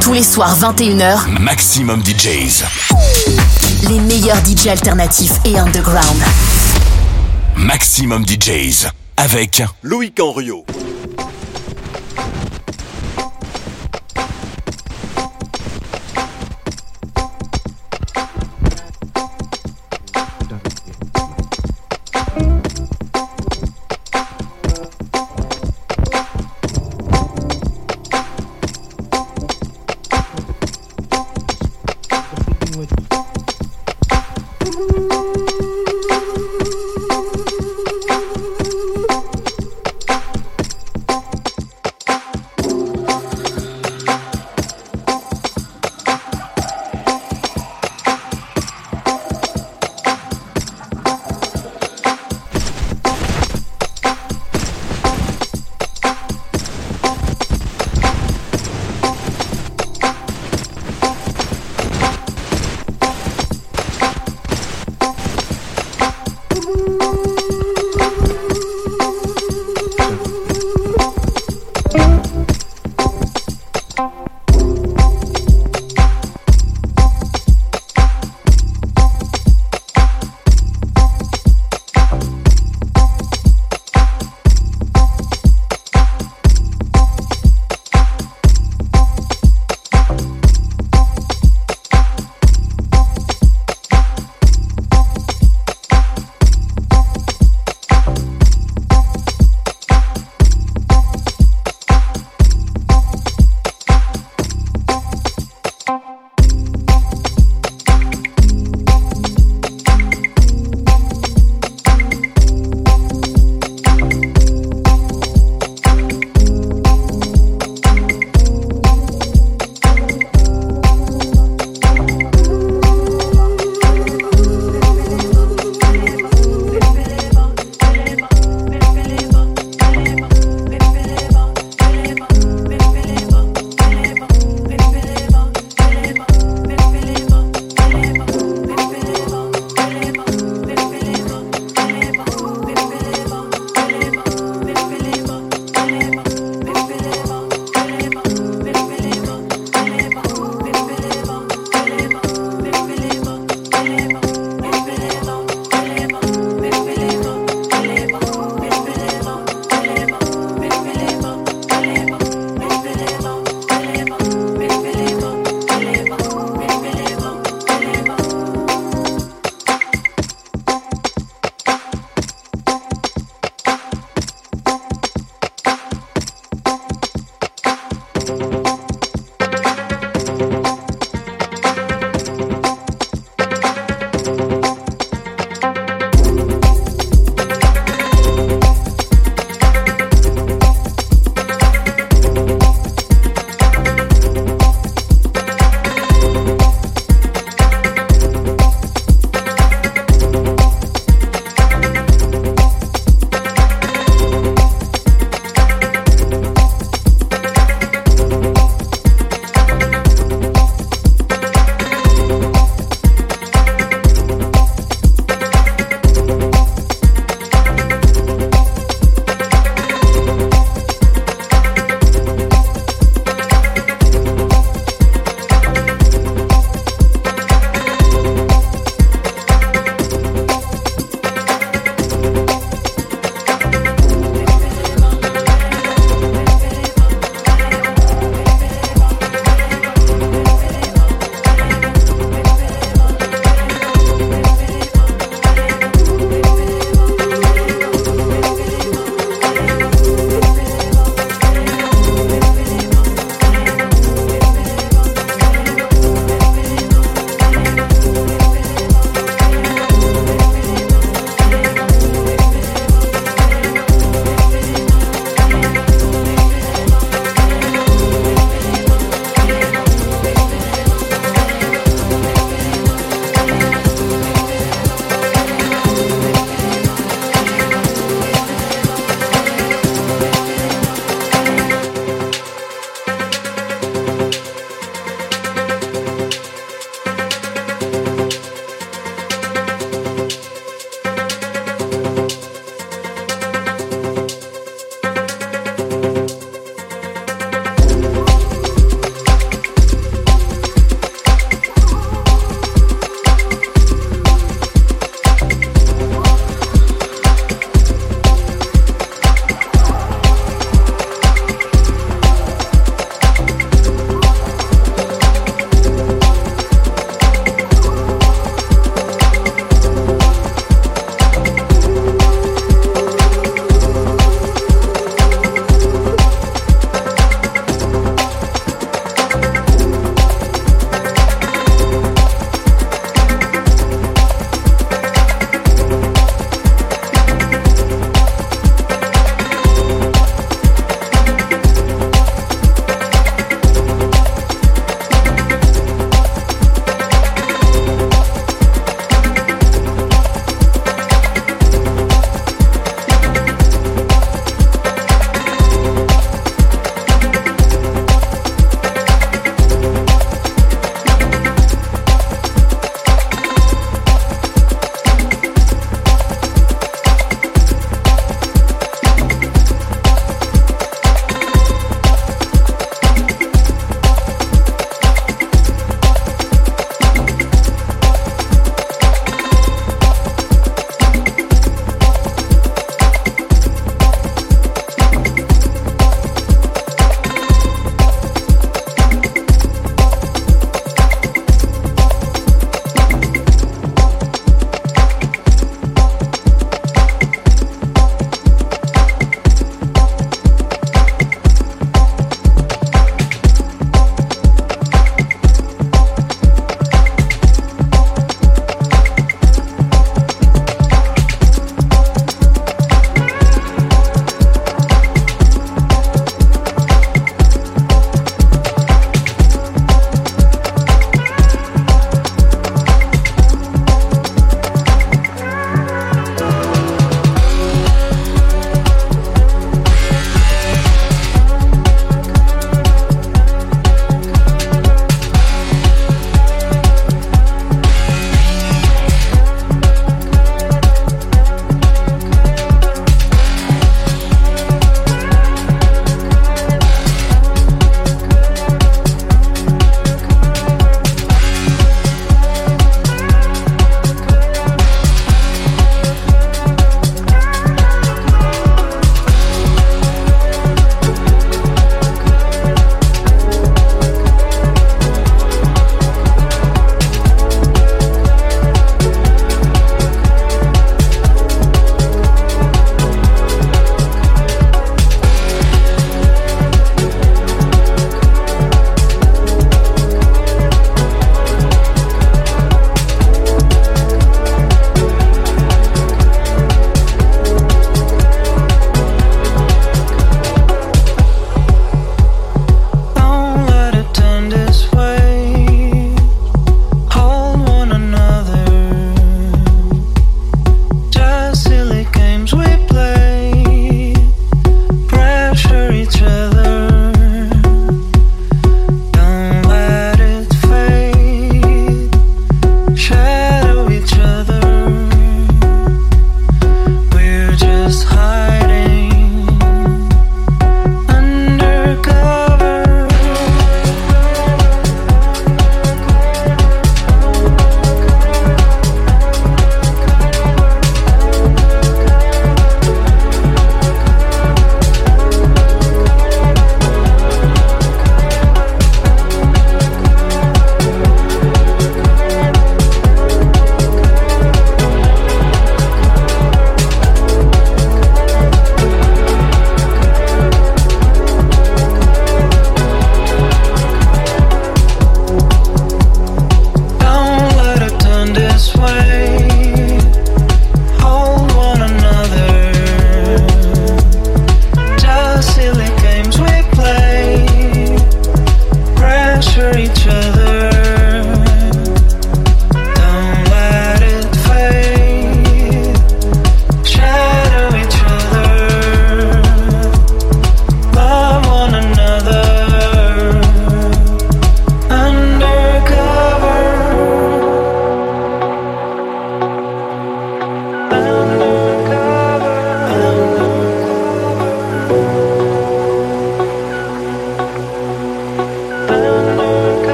Tous les soirs 21h, Maximum DJs. les meilleurs DJ alternatifs et underground. Maximum DJs. Avec Loïc Henriot.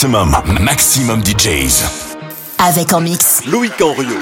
Maximum, maximum DJs. Avec en mix. Louis Canrio.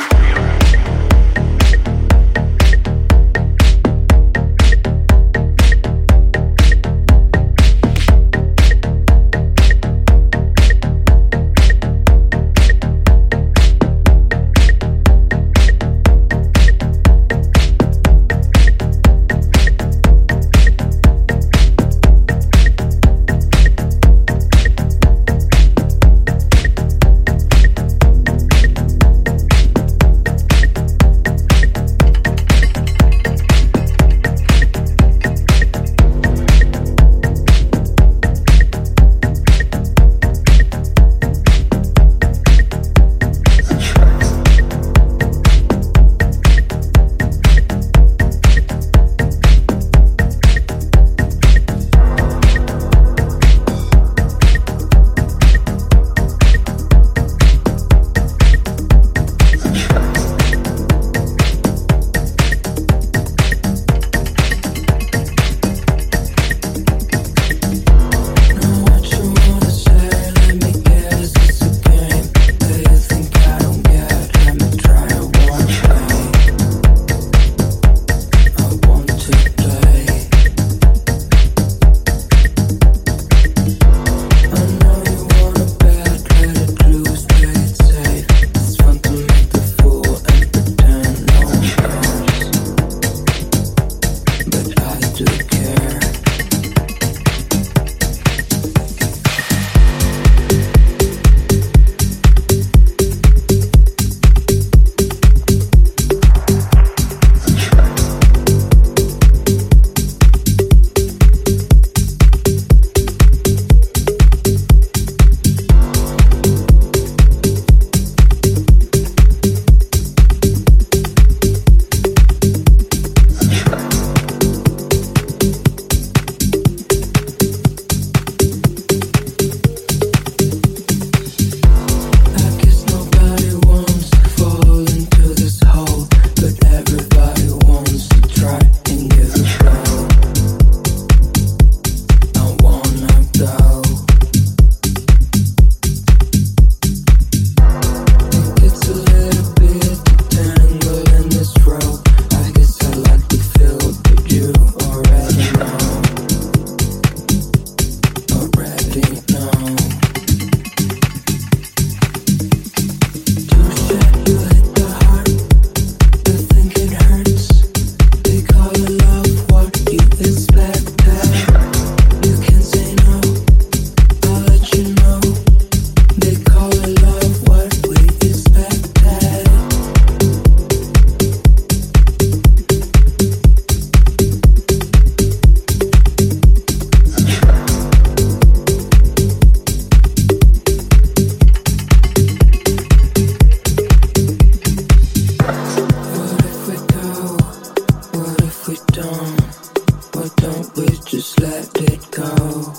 Don't we just let it go?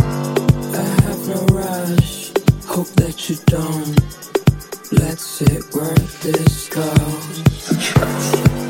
I have no rush. Hope that you don't. let it sit this goes.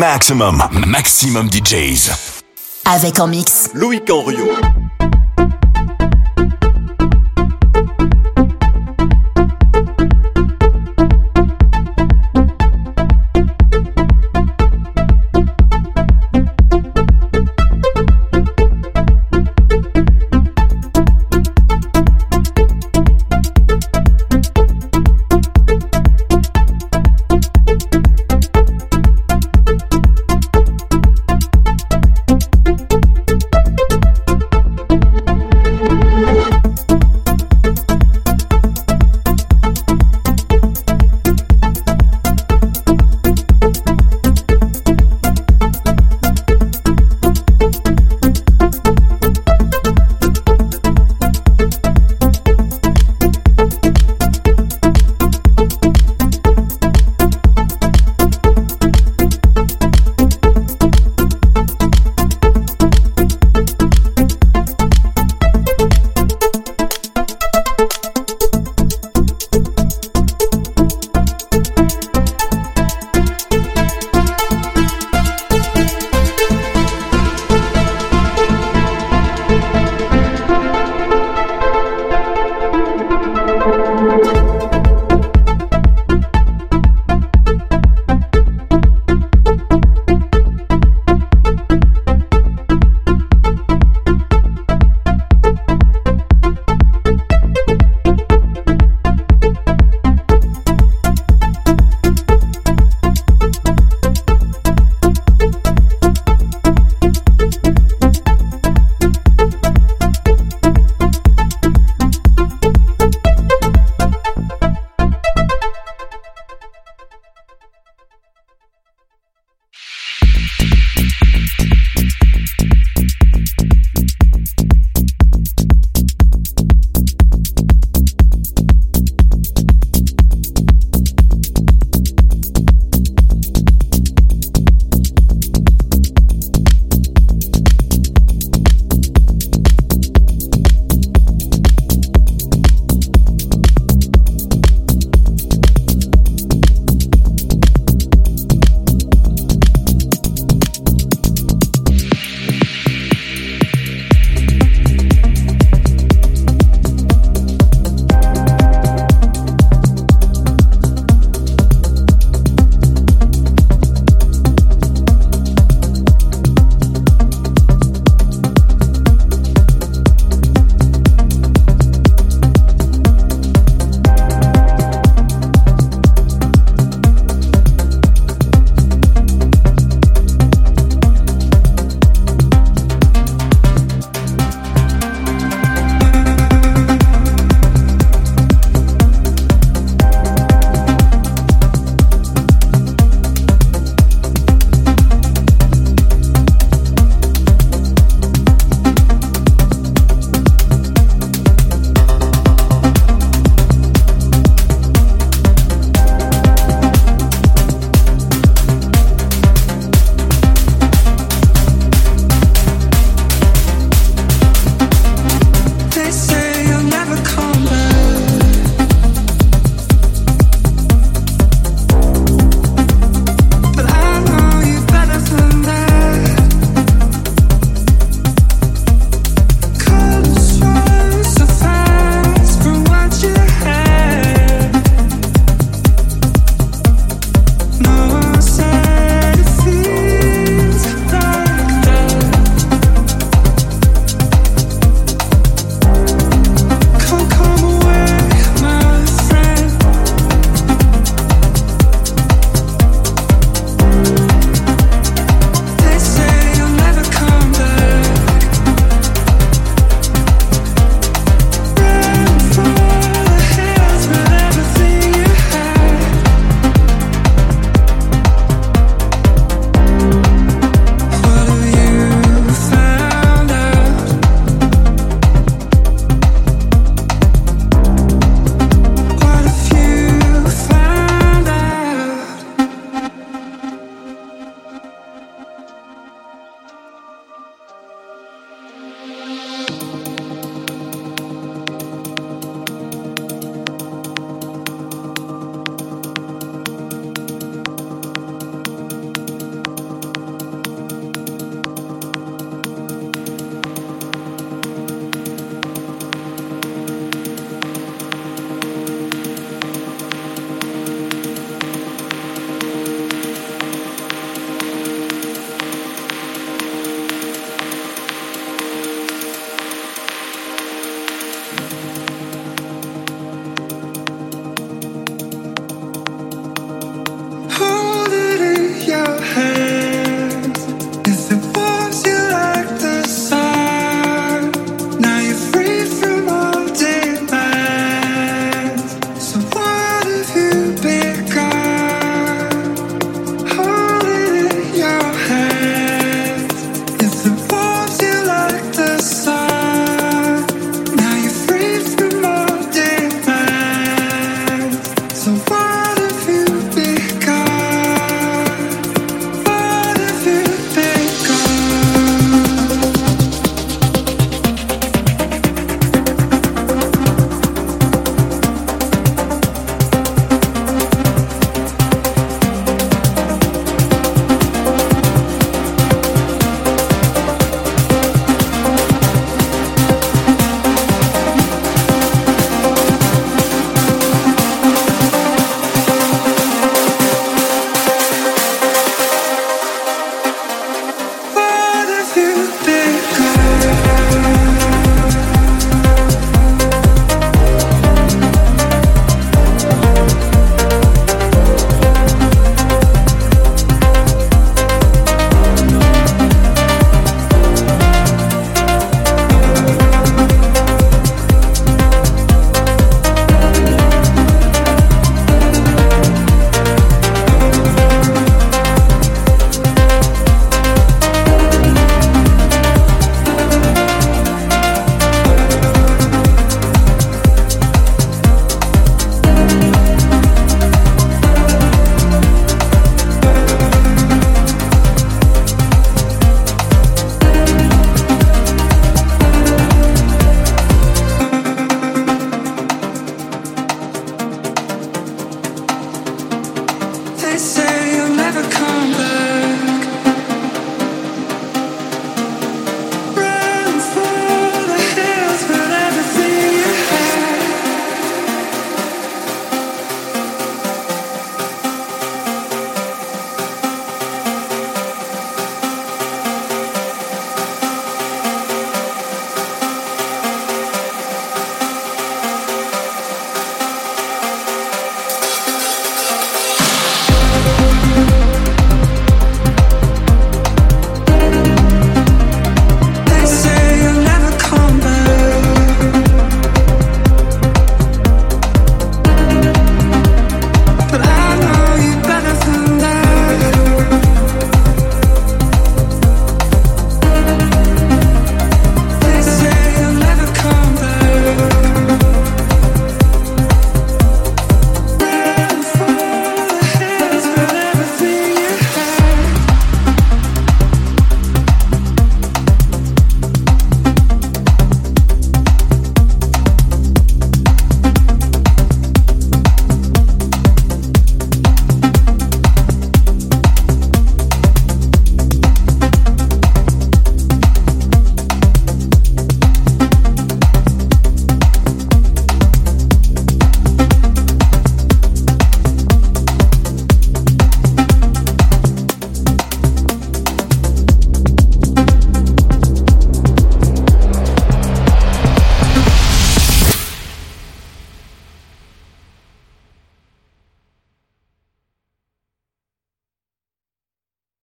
Maximum, Maximum DJs. Avec en mix. Loïc Henriot.